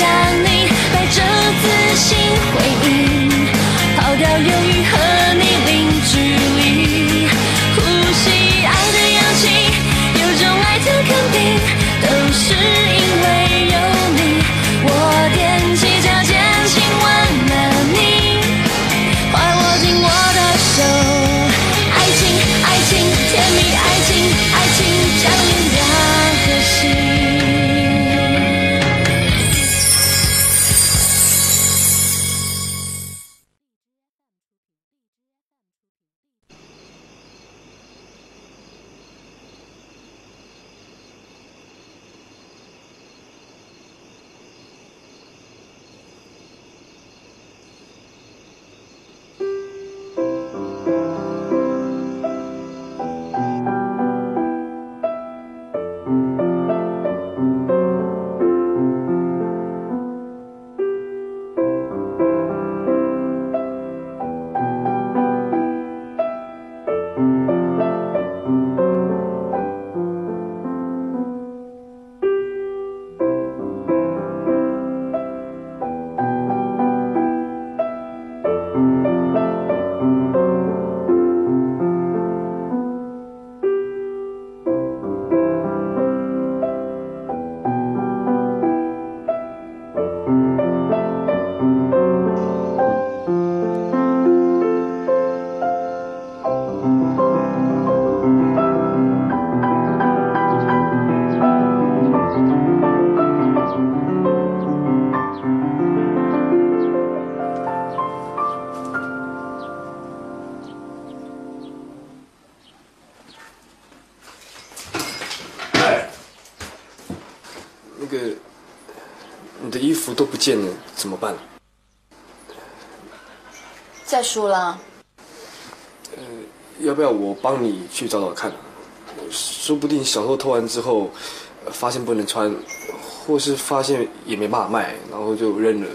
主奔向 怎么办？再说了，要不要我帮你去找找看？说不定小偷偷完之后，呃发现不能穿，或是发现也没办法卖，然后就扔了，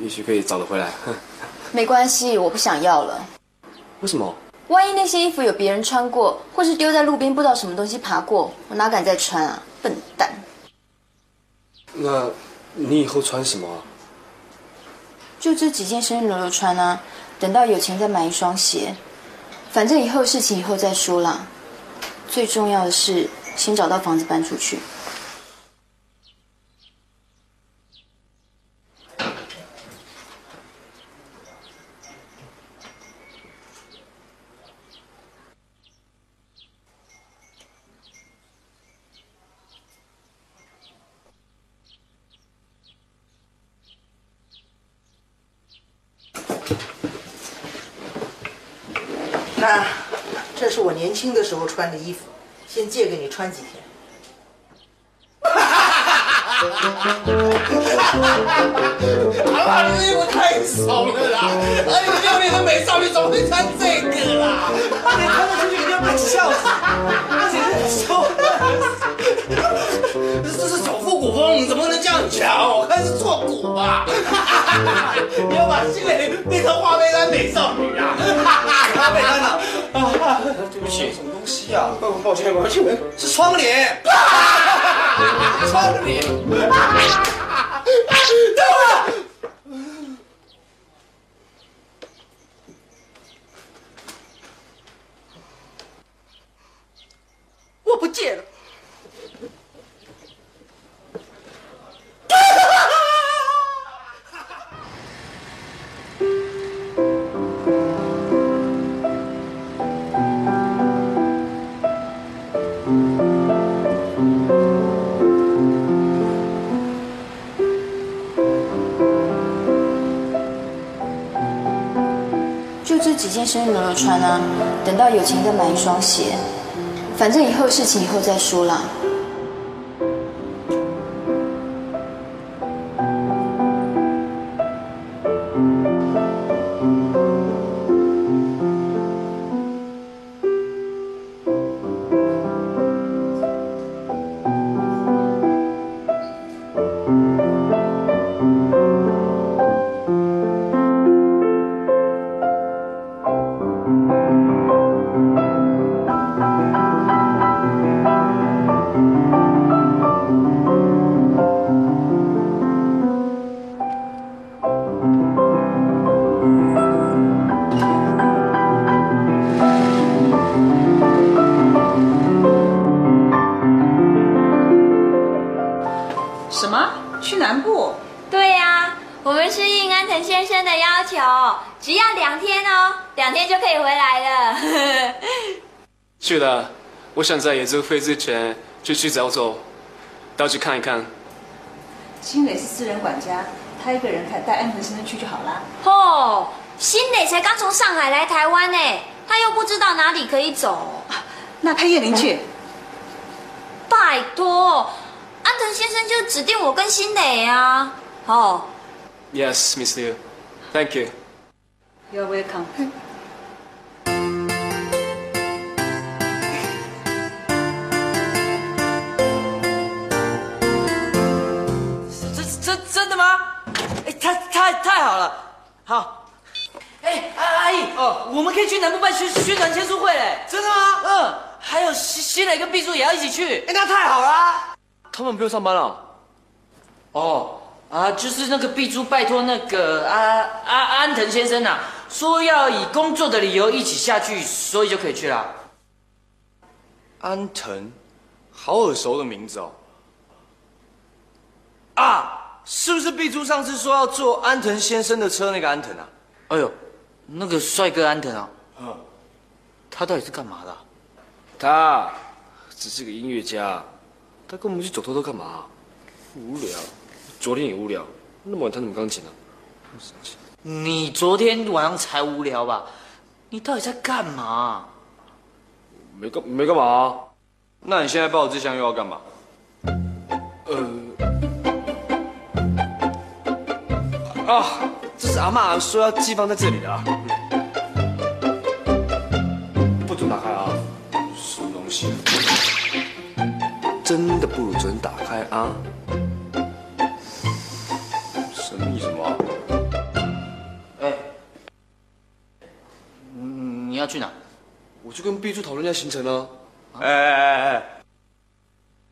也许可以找得回来。没关系，我不想要了。为什么？万一那些衣服有别人穿过，或是丢在路边不知道什么东西爬过，我哪敢再穿啊！笨蛋！那你以后穿什么啊？就这几件生日留留穿啊，等到有钱再买一双鞋。反正以后事情以后再说啦。最重要的是先找到房子搬出去。那这是我年轻的时候穿的衣服，先借给你穿几天。阿妈，你的衣服太怂了啦！哎，你六年的美少女怎么会穿这个啦？你穿得出去一定要被笑死，而且是丑这是走复古风，怎么能这样讲？我看是做古吧。你要把心蕾变成花贝丹美少女啊！花贝丹啊，对不起，什么东西啊？抱歉抱歉，是窗帘。窗帘。生日留留穿啊，等到有钱再买一双鞋。反正以后事情以后再说了。我想在演奏会之前就去走走，到处看一看。新磊是私人管家，他一个人看，带安藤先生去就好啦。哦，新磊才刚从上海来台湾呢，他又不知道哪里可以走。那派叶玲去。拜托，安藤先生就指定我跟新磊啊。哦，Yes, Miss Liu. Thank you. You're welcome。好。哎，阿阿姨，哦，我们可以去南部办宣宣传签书会嘞。真的吗？嗯，还有新新磊跟毕珠也要一起去。哎，那太好啦！他们不用上班了。哦，啊，就是那个毕珠拜托那个阿阿安藤先生呐、说要以工作的理由一起下去，所以就可以去了。安藤，好耳熟的名字哦。啊，是不是碧珠上次说要坐安藤先生的车那个安藤啊？哎呦，那个帅哥安藤啊，嗯他到底是干嘛的啊、他只是个音乐家，他跟我们去走偷偷干嘛？无聊，昨天也无聊，那么晚弹什么钢琴呢、你昨天晚上才无聊吧？你到底在干嘛？没干没干嘛、那你现在抱着这箱又要干嘛？啊，这是阿妈说要寄放在这里的啊。不准打开啊！什么东西？真的不准打开啊！什么意思嘛？哎、嗯你要去哪？我去跟 B 柱讨论一下行程啊。哎哎哎哎，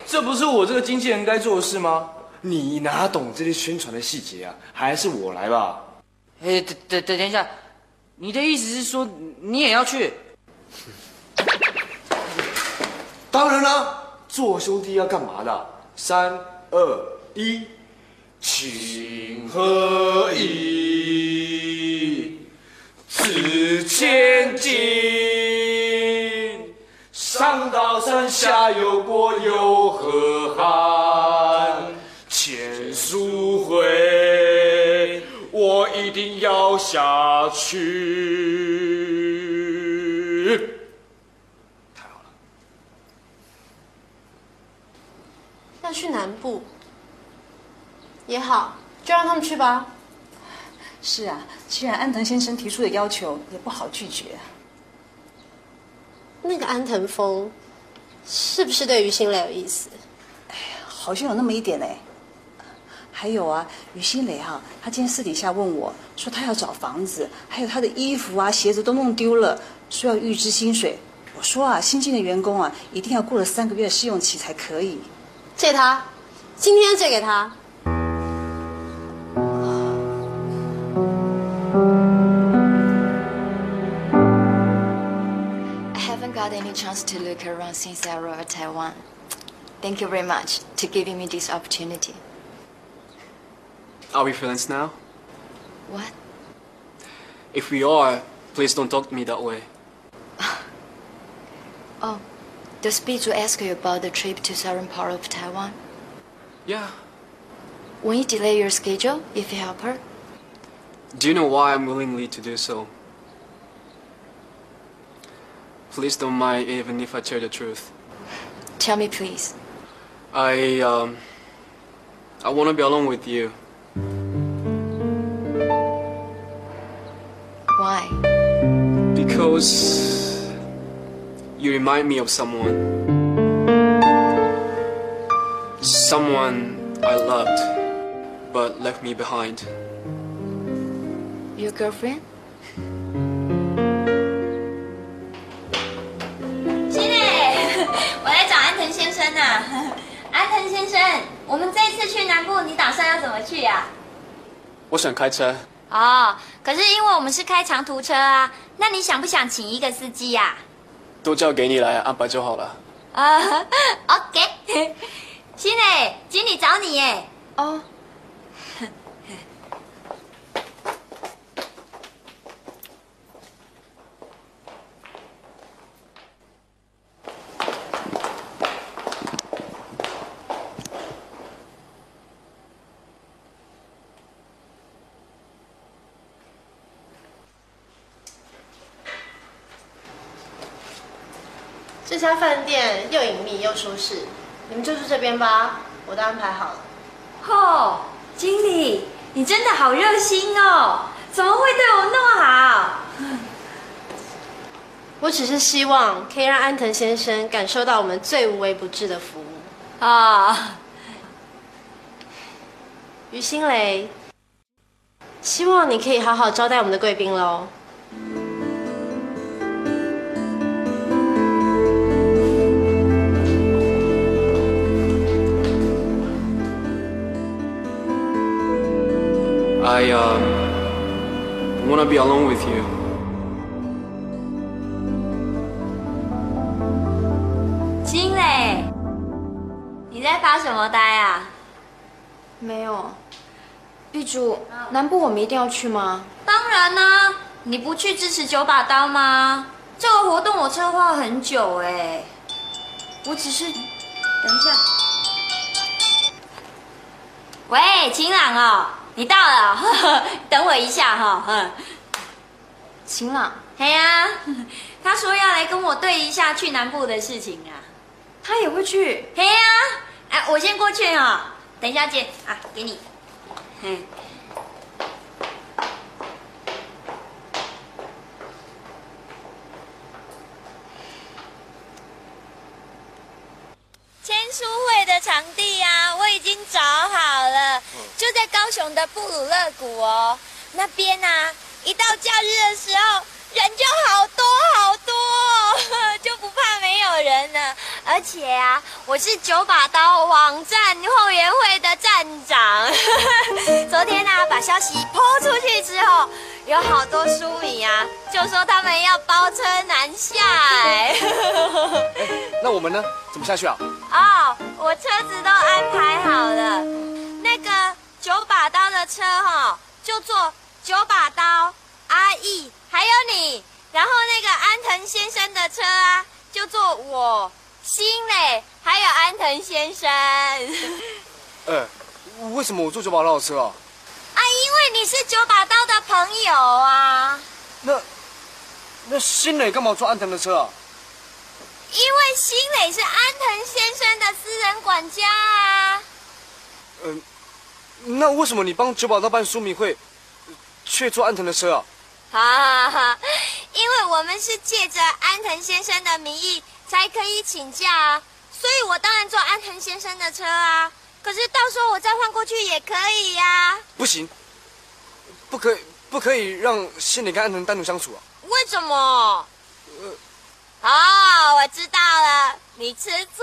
这不是我这个经纪人该做的事吗？你哪懂这些宣传的细节啊？还是我来吧。哎、等等等等一下，你的意思是说你也要去？当然啦，做兄弟要干嘛的？三二一，情何以值千金？上刀山下油锅有何憾？千书会，我一定要下去。太好了要去南部也好，就让他们去吧。是啊，既然安藤先生提出的要求，也不好拒绝。那个安藤峰是不是对于新磊有意思？哎呀好像有那么一点哎。还有啊，于新磊哈、他今天私底下问我说，他要找房子，还有他的衣服啊、鞋子都弄丢了，说要预支薪水。我说啊，新进的员工啊，一定要过了三个月试用期才可以。借他，今天借给他。I haven't got any chance to look around since I arrived at Taiwan. Thank you very much to giving me this opportunity. Are we friends now? What? If we are, please don't talk to me that way. Oh, does Bijou ask you about the trip to southern part of Taiwan? Yeah. Won't you delay your schedule if you help her? Do you know why I'm willingly to do so? Please don't mind even if I tell the truth. Tell me, please. I um I want to be alone with you. Why? Because you remind me of someone. Someone I loved, but left me behind. Your girlfriend? 金磊，我来找安藤先生呐、安藤先生， 我们这次去南部，你打算要怎么去呀、我想开车。哦，可是因为我们是开长途车啊，那你想不想请一个司机呀、都交给你来安排就好了。啊、OK，新磊，经理找你耶。哦，这家饭店又隐秘又舒适，你们就住这边吧，我都安排好了。哦，经理，你真的好热心哦，怎么会对我那么好？我只是希望可以让安藤先生感受到我们最无微不至的服务。啊、于心雷，希望你可以好好招待我们的贵宾喽。I um want to be alone with you. 金磊，你在发什么呆啊？没有。碧珠，南部我们一定要去吗？当然啦、你不去支持九把刀吗？这个活动我策划很久哎。我只是……等一下。喂，晴朗哦，你到了哦，等我一下哈、嗯。晴朗，哎呀、他说要来跟我对一下去南部的事情啊。他也会去。嘿呀、哎，我先过去哦，等一下见啊，给你。嗯。签书会的场地啊，我已经找好了，就在高雄的布鲁勒谷哦。那边啊，一到假日的时候，人就好多好多、哦，就不怕没有人了。而且啊，我是九把刀网站后援会的站长。昨天啊，把消息抛出去之后，有好多书迷啊，就说他们要包车南下哎。那我们呢？怎么下去啊？哦，我车子都安排好了。那个九把刀的车哈、就坐九把刀、阿义还有你，然后那个安藤先生的车啊，就坐我、新磊还有安藤先生。哎，为什么我坐九把刀的车啊？啊，因为你是九把刀的朋友啊。那那新磊干嘛坐安藤的车啊？因为新磊是安藤先生的私人管家啊。嗯、那为什么你帮九宝道办书迷会，却坐安藤的车啊？哈哈哈，因为我们是借着安藤先生的名义才可以请假啊，所以我当然坐安藤先生的车啊。可是到时候我再换过去也可以呀、不行，不可以，不可以让新磊跟安藤单独相处啊！为什么？我知道了，你吃醋。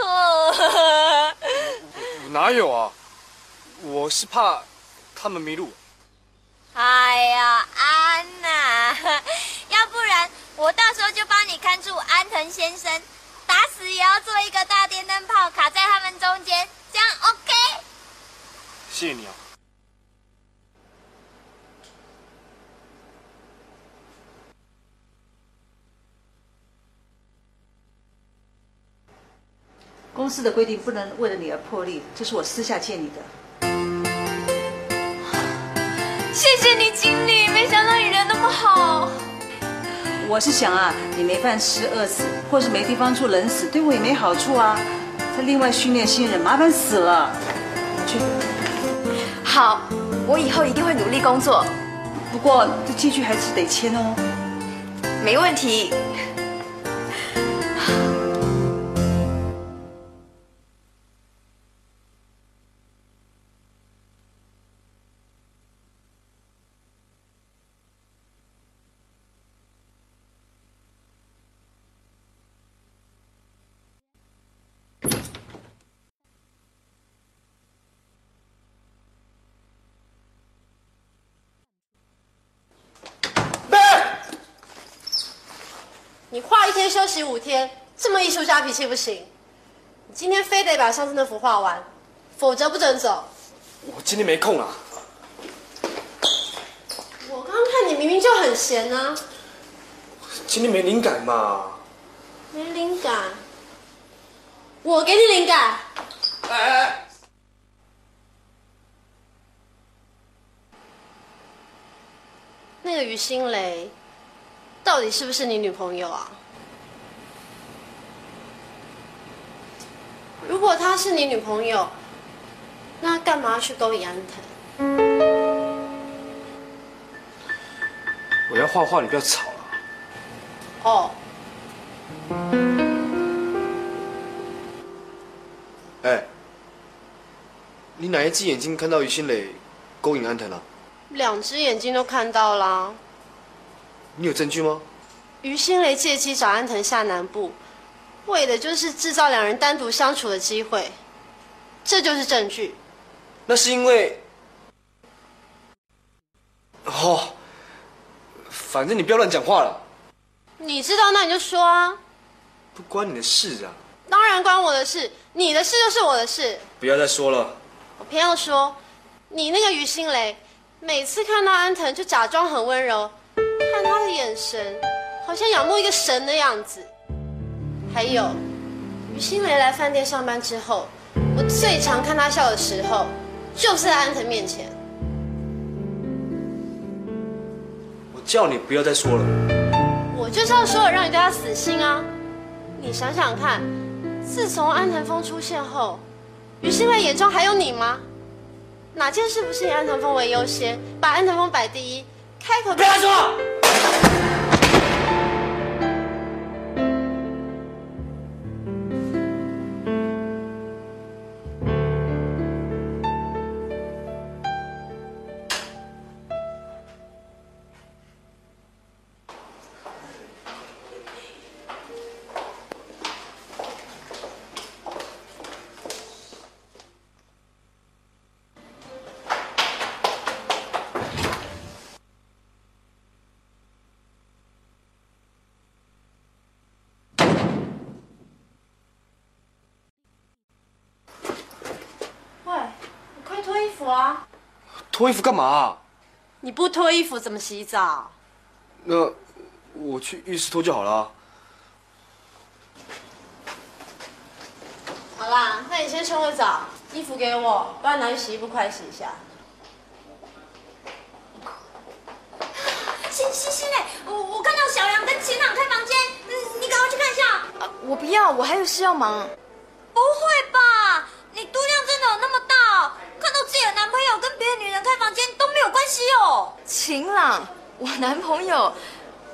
哪有啊？我是怕他们迷路。哎呀，安娜，要不然我到时候就帮你看住安藤先生，打死也要做一个大电灯泡卡在他们中间，这样 OK？谢谢你啊。公司的规定不能为了你而破例，这是我私下借你的。谢谢你，经理，没想到你人那么好。我是想啊，你没饭吃饿死，或是没地方住冷死，对我也没好处啊。再另外训练新人，麻烦死了。你去。好，我以后一定会努力工作。不过这借据还是得签哦。没问题。休息五天，这么艺术家脾气不行。你今天非得把上次那幅画完，否则不准走。我今天没空啊。我刚刚看你明明就很闲啊，今天没灵感嘛。没灵感。我给你灵感。哎哎。那个于心蕾，到底是不是你女朋友啊？如果她是你女朋友，那干嘛要去勾引安藤？我要画画，你不要吵了。哦，哎，你哪一只眼睛看到于心磊勾引安藤了、两只眼睛都看到啦。你有证据吗？于心蕾借机找安藤下南部，为的就是制造两人单独相处的机会，这就是证据。那是因为……哦，反正你不要乱讲话了，你知道那你就说啊，不关你的事啊！当然关我的事，你的事就是我的事。不要再说了。我偏要说，你那个于心蕾，每次看到安藤就假装很温柔，看他的眼神，好像仰慕一个神的样子。还有，于心梅来饭店上班之后，我最常看她笑的时候，就是在安藤面前。我叫你不要再说了。我就是要说了，让你对她死心啊！你想想看，自从安藤峰出现后，于心梅眼中还有你吗？哪件事不是以安藤峰为优先，把安藤峰摆第一？开口不要说。啊！脱衣服干嘛、你不脱衣服怎么洗澡？那我去浴室脱就好了。好啦，那你先冲个澡，衣服给我，不然拿去洗衣服快洗一下。星星星嘞，我我看到小杨跟秦朗开房间，嗯，你赶快去看一下。我不要，我还有事要忙。不会吧？你度量真的有那么大、哦？看到自己的男朋友跟女人开房间都没有关系哦？晴朗，我男朋友，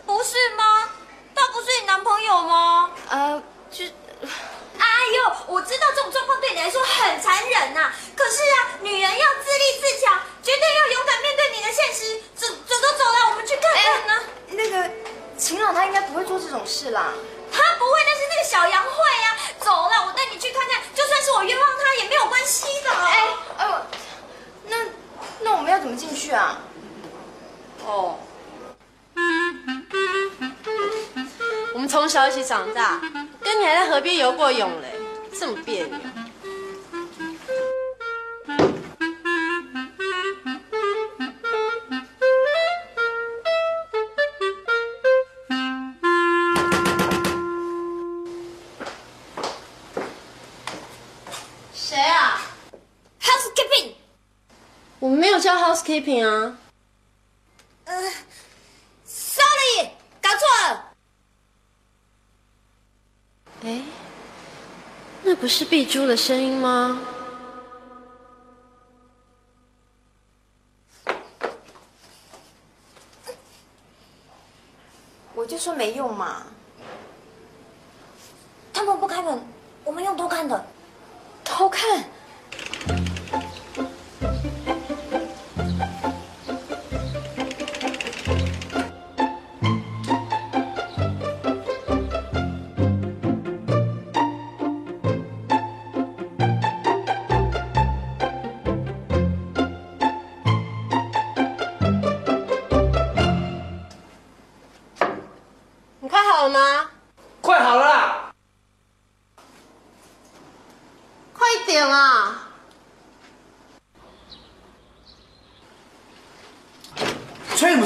不是吗？他不是你男朋友吗？呃，就，哎呦，我知道这种状况对你来说很残忍呐、可是啊，女人要自立自强，绝对要勇敢面对你的现实。走走走走了，我们去看看呢。那个晴朗他应该不会做这种事啦。他不会，但是那个个小杨会呀、走了，我带你去看看，就算是我冤枉他也没有关系的。哎，哎呦，那那我们要怎么进去啊？哦，我们从小一起长大，跟你还在河边游过泳嘞，这么别扭。有叫 housekeeping 啊。呃，sorry，搞错了。哎，那不是碧珠的声音吗？我就说没用嘛。他们不开门，我们用偷看的。偷看？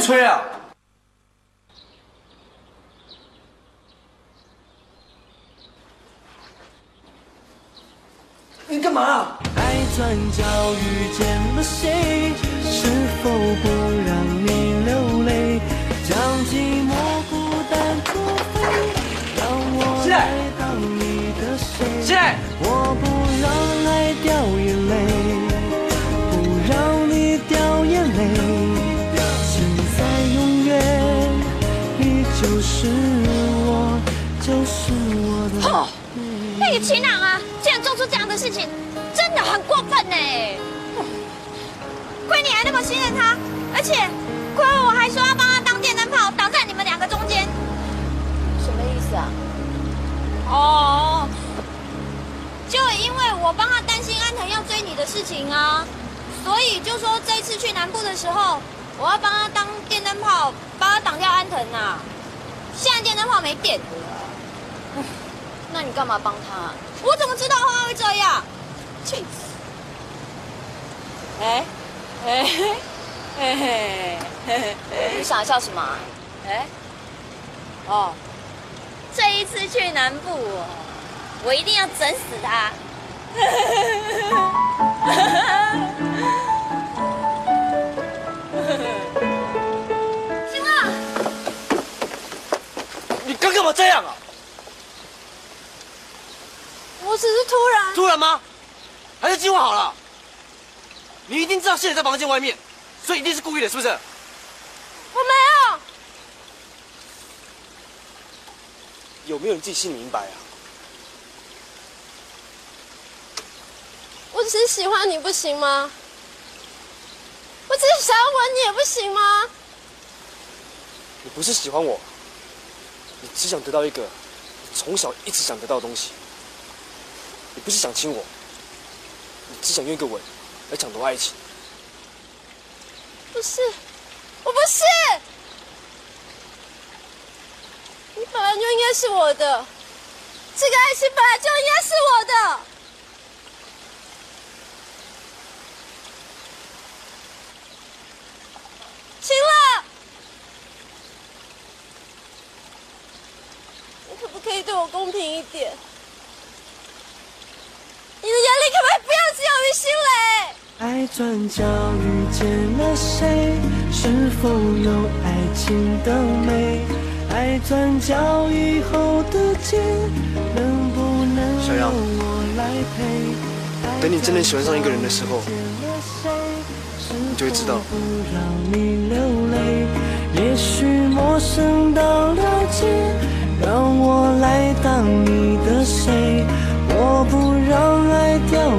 吹啊。那个秦朗啊，竟然做出这样的事情，真的很过分呢。亏你还那么信任他，而且亏我还说要帮他当电灯泡，挡在你们两个中间。什么意思啊？哦，就因为我帮他担心安藤要追你的事情啊，所以就说这一次去南部的时候，我要帮他当电灯泡，帮他挡掉安藤啊。现在电灯泡没电，那你干嘛帮他？我怎么知道他会这样？气死！哎，哎嘿，嘿嘿嘿，你想笑什么？哎，哦，这一次去南部，我一定要整死他。行了，你刚干嘛这样啊？我只是突然。突然吗？还是计划好了？你一定知道现在在房间外面，所以一定是故意的，是不是？我没有。有没有你自己心里明白啊？我只是喜欢你，不行吗？我只是想要吻你，也不行吗？你不是喜欢我，你只想得到一个你从小一直想得到的东西。不是想亲我，你只想用一个吻来抢夺爱情。不是，我不是。你本来就应该是我的，这个爱情本来就应该是我的。行了，你可不可以对我公平一点？你的眼里可不可以不要只有于心磊？爱转角遇见了谁？是否有爱情的美？爱转角以后的街，能不能小杨由我来陪？等你真的喜欢上一个人的时候，你就会知道。不让你流泪，也许陌生到了解，让我来当你的谁？我不让爱掉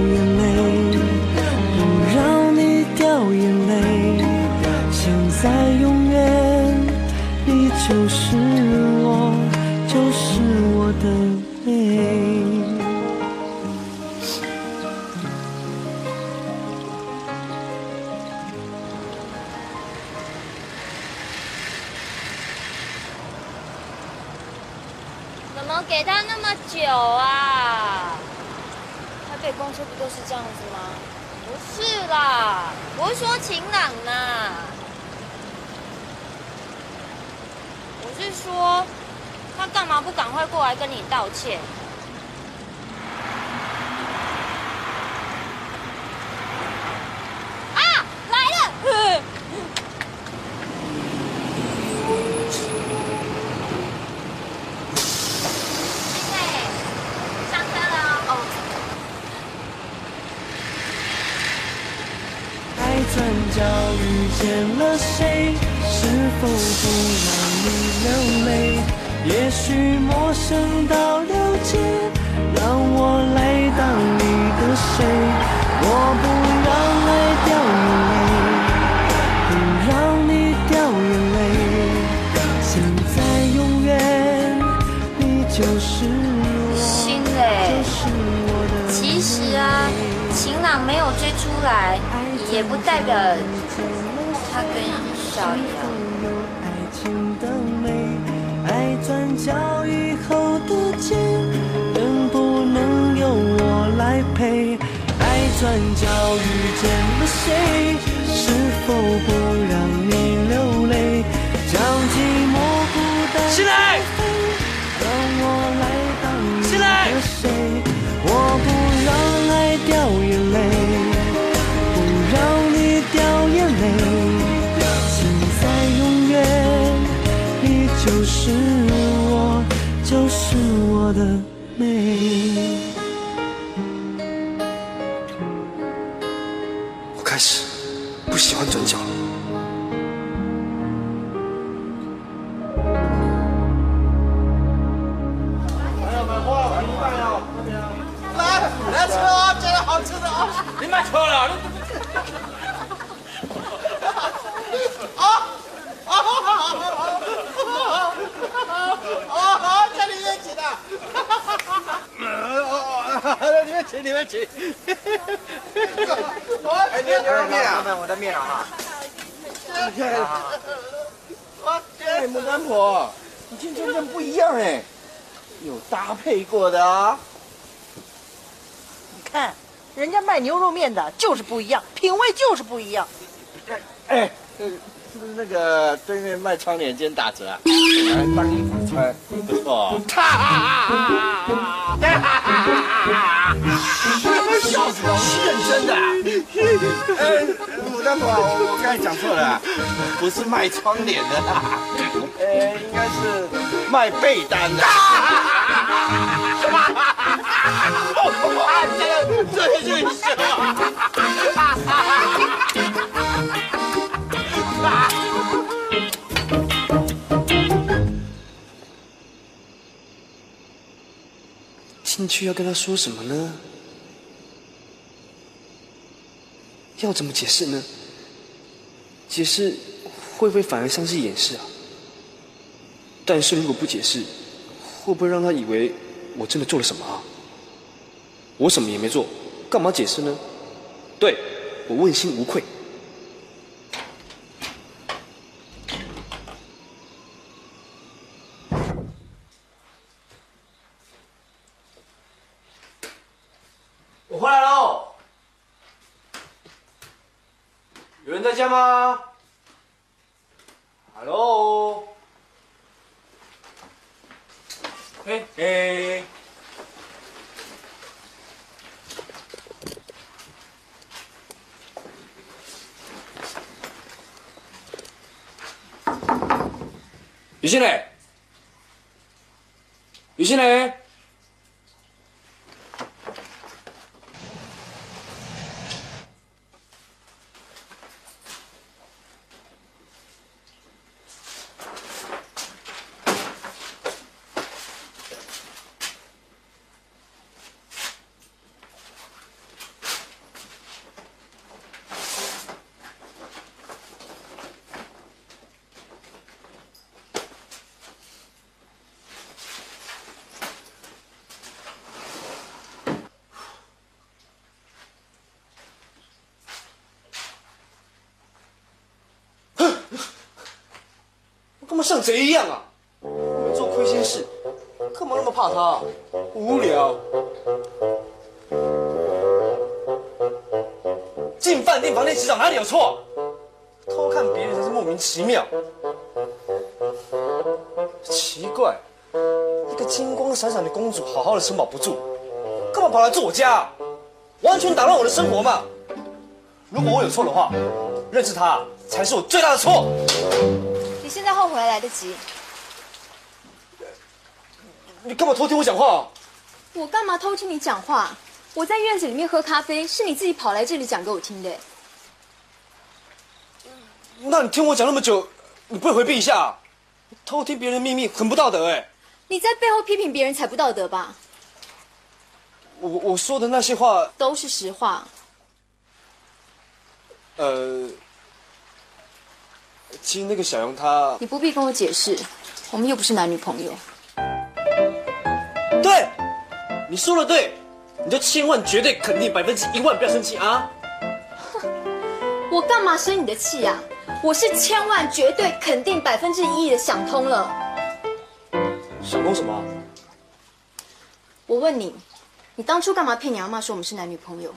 了谁？是否不让你流泪？也许陌生到了解，让我来当你的谁？我不让爱掉眼泪，不让你掉眼泪。现在永远，你就是我，心累就是我的。其实啊，晴朗没有追出来，也不代表他跟小杨。爱情的美，爱转角以后的街，能不能由我来陪？爱转角遇见了谁？是否不让你流泪？将寂寞孤单我的美。我开始不喜欢转角了。来来吃啊，这个好吃的啊。你买错了，啊啊啊！这里面请的，请，里面请。哎，牛牛肉面啊，我的面啊。哎，牡丹婆，你今天真不一样哎，有搭配过的啊。你看，人家卖牛肉面的就是不一样，品味就是不一样。哎，呃是不是那个对面卖窗帘间打折啊？当衣服穿，不错。你们笑死我？是认真的、啊。哎，牡丹婆，我我刚才讲错了啊，不是卖窗帘的啦，哎，应该是卖被单的。啊，这个这个就是进去要跟他说什么呢？要怎么解释呢？解释会不会反而像是掩饰啊？但是如果不解释，会不会让他以为我真的做了什么啊？我什么也没做，干嘛解释呢？对，我问心无愧。我回来喽，有人在家吗？Hello，哎哎，于新磊，于新像贼一样啊？我没做亏心事，干嘛那么怕他？无聊。进饭店房间洗澡哪里有错？偷看别人才是莫名其妙。奇怪，一个金光闪闪的公主，好好的城堡不住，干嘛跑来住我家？完全打乱我的生活嘛！如果我有错的话，认识他才是我最大的错。你现在后悔还来得及。你干嘛偷听我讲话？我干嘛偷听你讲话？我在院子里面喝咖啡，是你自己跑来这里讲给我听的。那你听我讲那么久，你不会回避一下？偷听别人的秘密很不道德哎！你在背后批评别人才不道德吧？我我说的那些话都是实话。呃，其实那个小杨他……你不必跟我解释，我们又不是男女朋友。对，你说的对，你就千万绝对肯定百分之一万不要生气啊！我干嘛生你的气呀？我是千万绝对肯定百分之一的想通了。想通什么？我问你，你当初干嘛骗你阿妈说我们是男女朋友？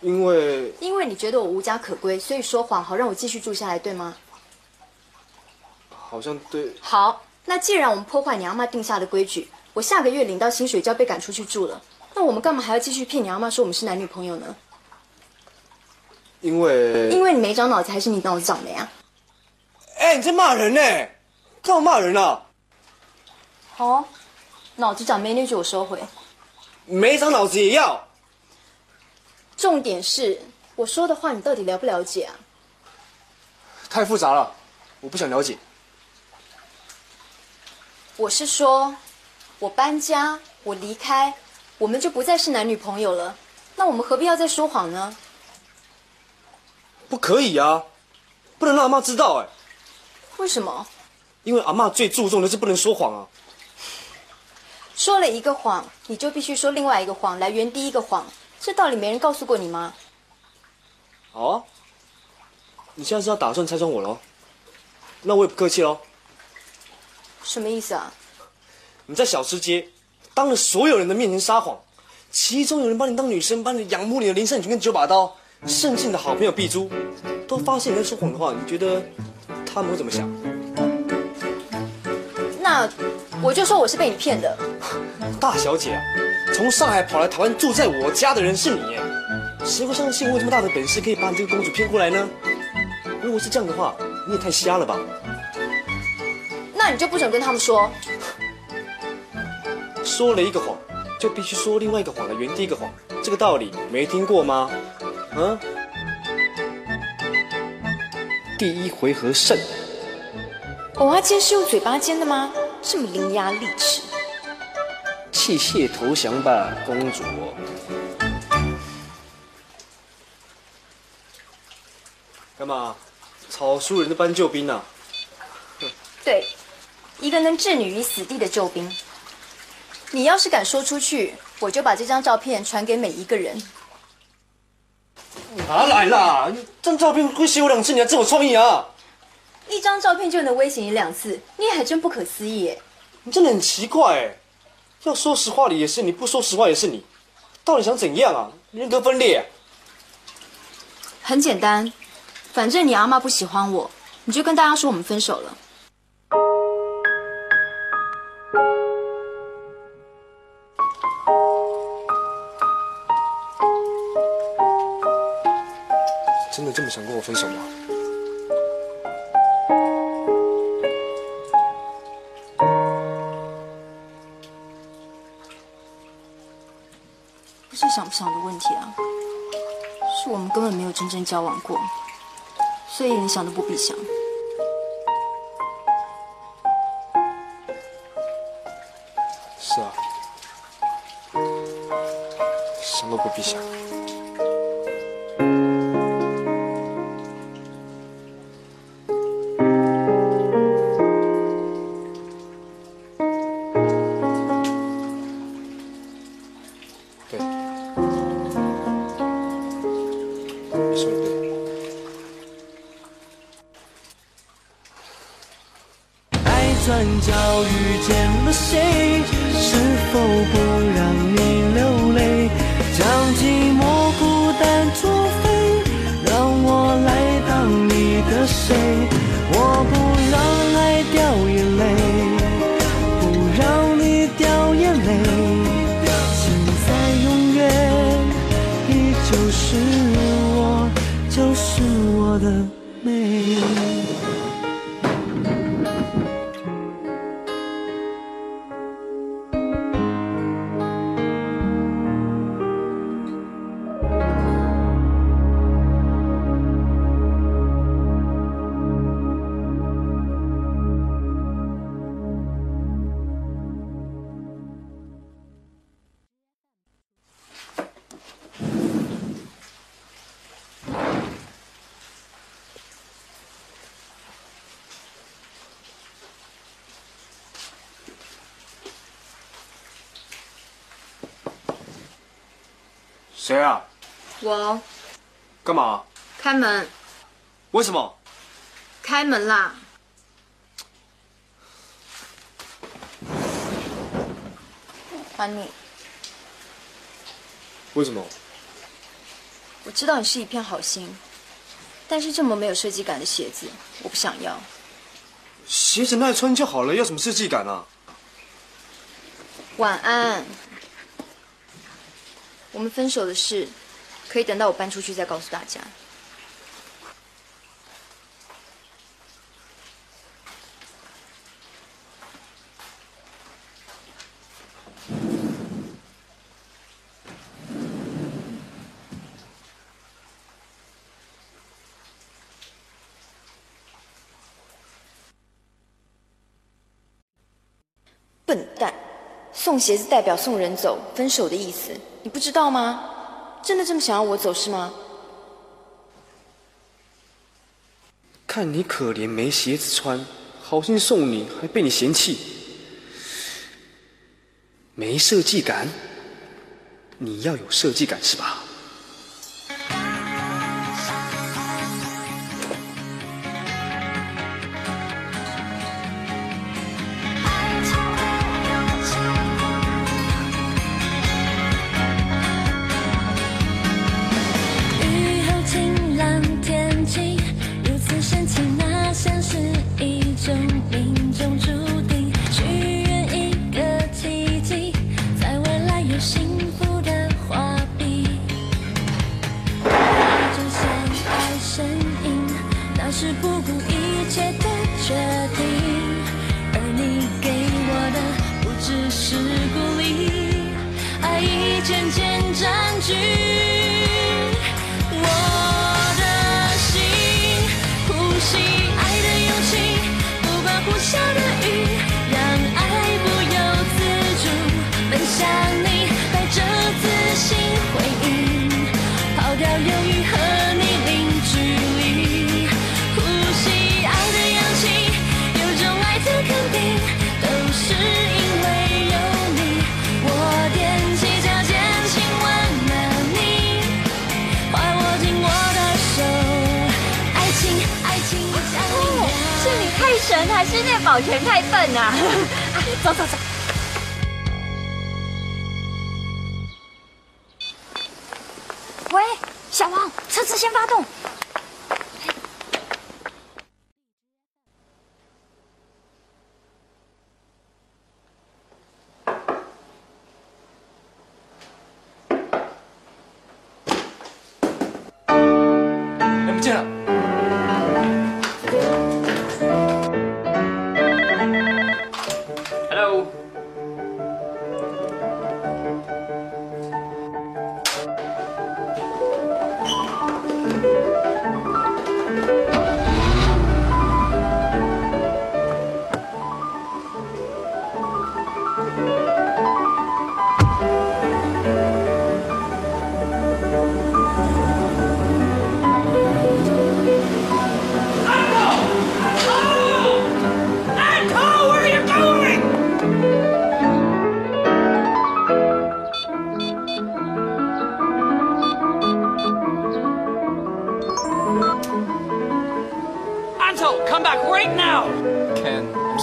因为因为你觉得我无家可归，所以说谎好让我继续住下来，对吗？好像对。好，那既然我们破坏你阿妈定下的规矩，我下个月领到薪水就要被赶出去住了，那我们干嘛还要继续骗你阿妈说我们是男女朋友呢？因为因为你没长脑子，还是你脑子长的呀？哎，你在骂人呢？干嘛骂人啊？好，脑子长没那句我收回。没长脑子也要。重点是我说的话，你到底了不了解啊？太复杂了，我不想了解。我是说，我搬家，我离开，我们就不再是男女朋友了。那我们何必要再说谎呢？不可以啊，不能让阿妈知道哎。为什么？因为阿妈最注重的是不能说谎啊。说了一个谎，你就必须说另外一个谎来圆第一个谎，这道理没人告诉过你吗？好啊，你现在是要打算拆穿我喽？那我也不客气喽。什么意思啊？你在小吃街当着所有人的面前撒谎，其中有人把你当女生，把你仰慕你的林胜群跟九把刀。盛庆的好朋友碧珠都发现你在说谎的话，你觉得他们会怎么想？那我就说我是被你骗的。大小姐啊，从上海跑来台湾住在我家的人是你，谁会相信我有这么大的本事可以把你这个公主骗过来呢？如果是这样的话，你也太瞎了吧？那你就不准跟他们说。说了一个谎，就必须说另外一个谎来圆第一个谎，这个道理没听过吗？嗯，第一回合胜。我阿坚是用嘴巴尖的吗？这么伶牙俐齿。弃械投降吧，公主。干嘛？草书人的搬救兵啊？对，一个能置女于死地的救兵。你要是敢说出去，我就把这张照片传给每一个人。哪来啦？这张照片会写我两次，你还这么创意啊？一张照片就能威胁你两次，你也还真不可思议耶！你真的很奇怪哎，要说实话的也是你，不说实话也是你，到底想怎样啊？人格分裂？很简单，反正你阿妈不喜欢我，你就跟大家说我们分手了。真的这么想跟我分手吗？想不想的问题啊，是我们根本没有真正交往过，所以连想都不必想。是啊，想都不必想。谁啊？我干嘛？开门，为什么？开门啦！还你。为什么？我知道你是一片好心，但是这么没有设计感的鞋子，我不想要。鞋子耐穿就好了，要什么设计感啊？晚安。我们分手的事，可以等到我搬出去再告诉大家。笨蛋，送鞋子代表送人走，分手的意思，你不知道吗？真的这么想要我走是吗？看你可怜没鞋子穿，好心送你，还被你嫌弃，没设计感。你要有设计感是吧？保全太笨啊？走 走走。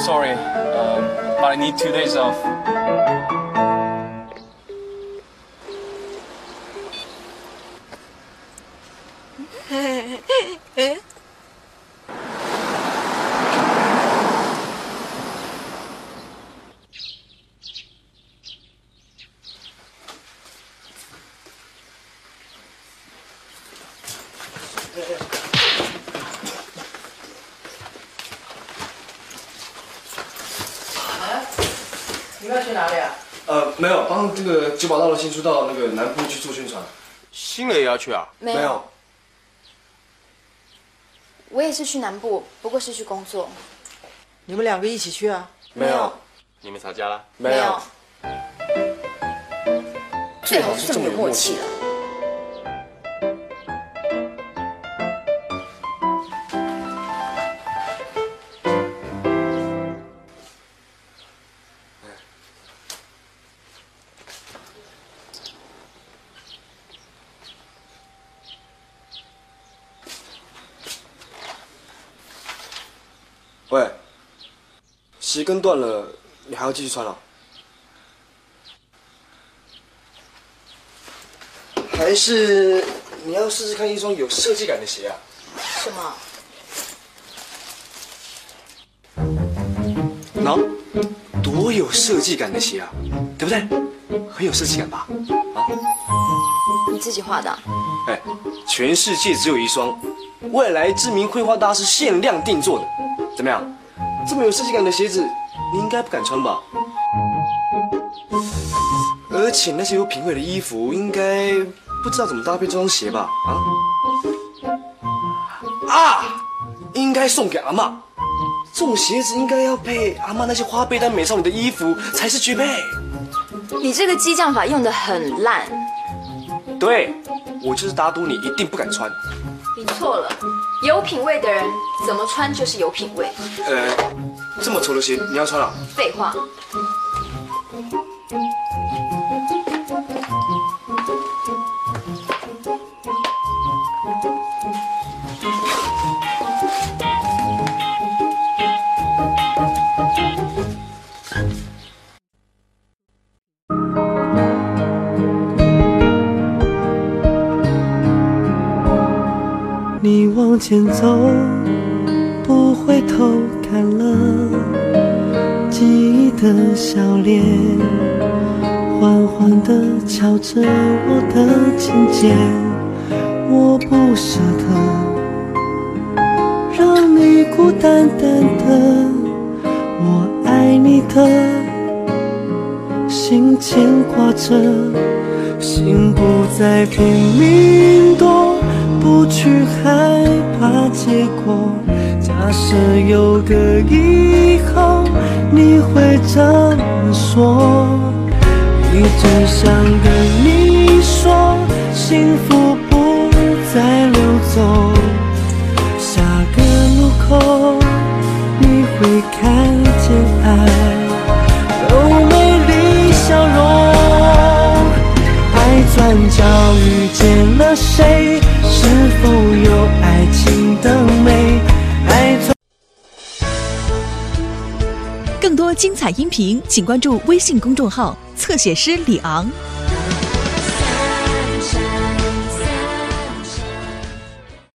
Sorry, um, but I need two days off. 九把刀的新书到那个南部去做宣传。新磊也要去啊？没有我也是去南部，不过是去工作。你们两个一起去啊？没有，你们吵架了？没有。最好是这么有默契了。喂，鞋跟断了，你还要继续穿啊？还是你要试试看一双有设计感的鞋啊？什么？喏，多有设计感的鞋啊，对不对？很有设计感吧？啊？你自己画的啊？哎，全世界只有一双，未来知名绘画大师限量定做的，怎么样？这么有设计感的鞋子，你应该不敢穿吧？而且那些有品味的衣服，应该不知道怎么搭配这双鞋吧？啊？啊！应该送给阿妈，这种鞋子应该要配阿妈那些花背单美少女的衣服才是绝配。你这个激将法用的很烂。对，我就是打赌你一定不敢穿。你错了，有品味的人怎么穿就是有品味。呃，这么丑的鞋你要穿啊？废话。往前走，不回头看了记忆的笑脸，缓缓地敲着我的琴键，我不舍得让你孤单单的，我爱你的心牵挂着，心不再拼命躲。不去害怕结果。假设有个以后，你会怎么说？一直想跟你说，幸福不再溜走。下个路口，你会看见爱有美丽笑容。爱转角遇见了谁？是否有爱情的美？爱更多精彩音频，请关注微信公众号“侧写师李昂”。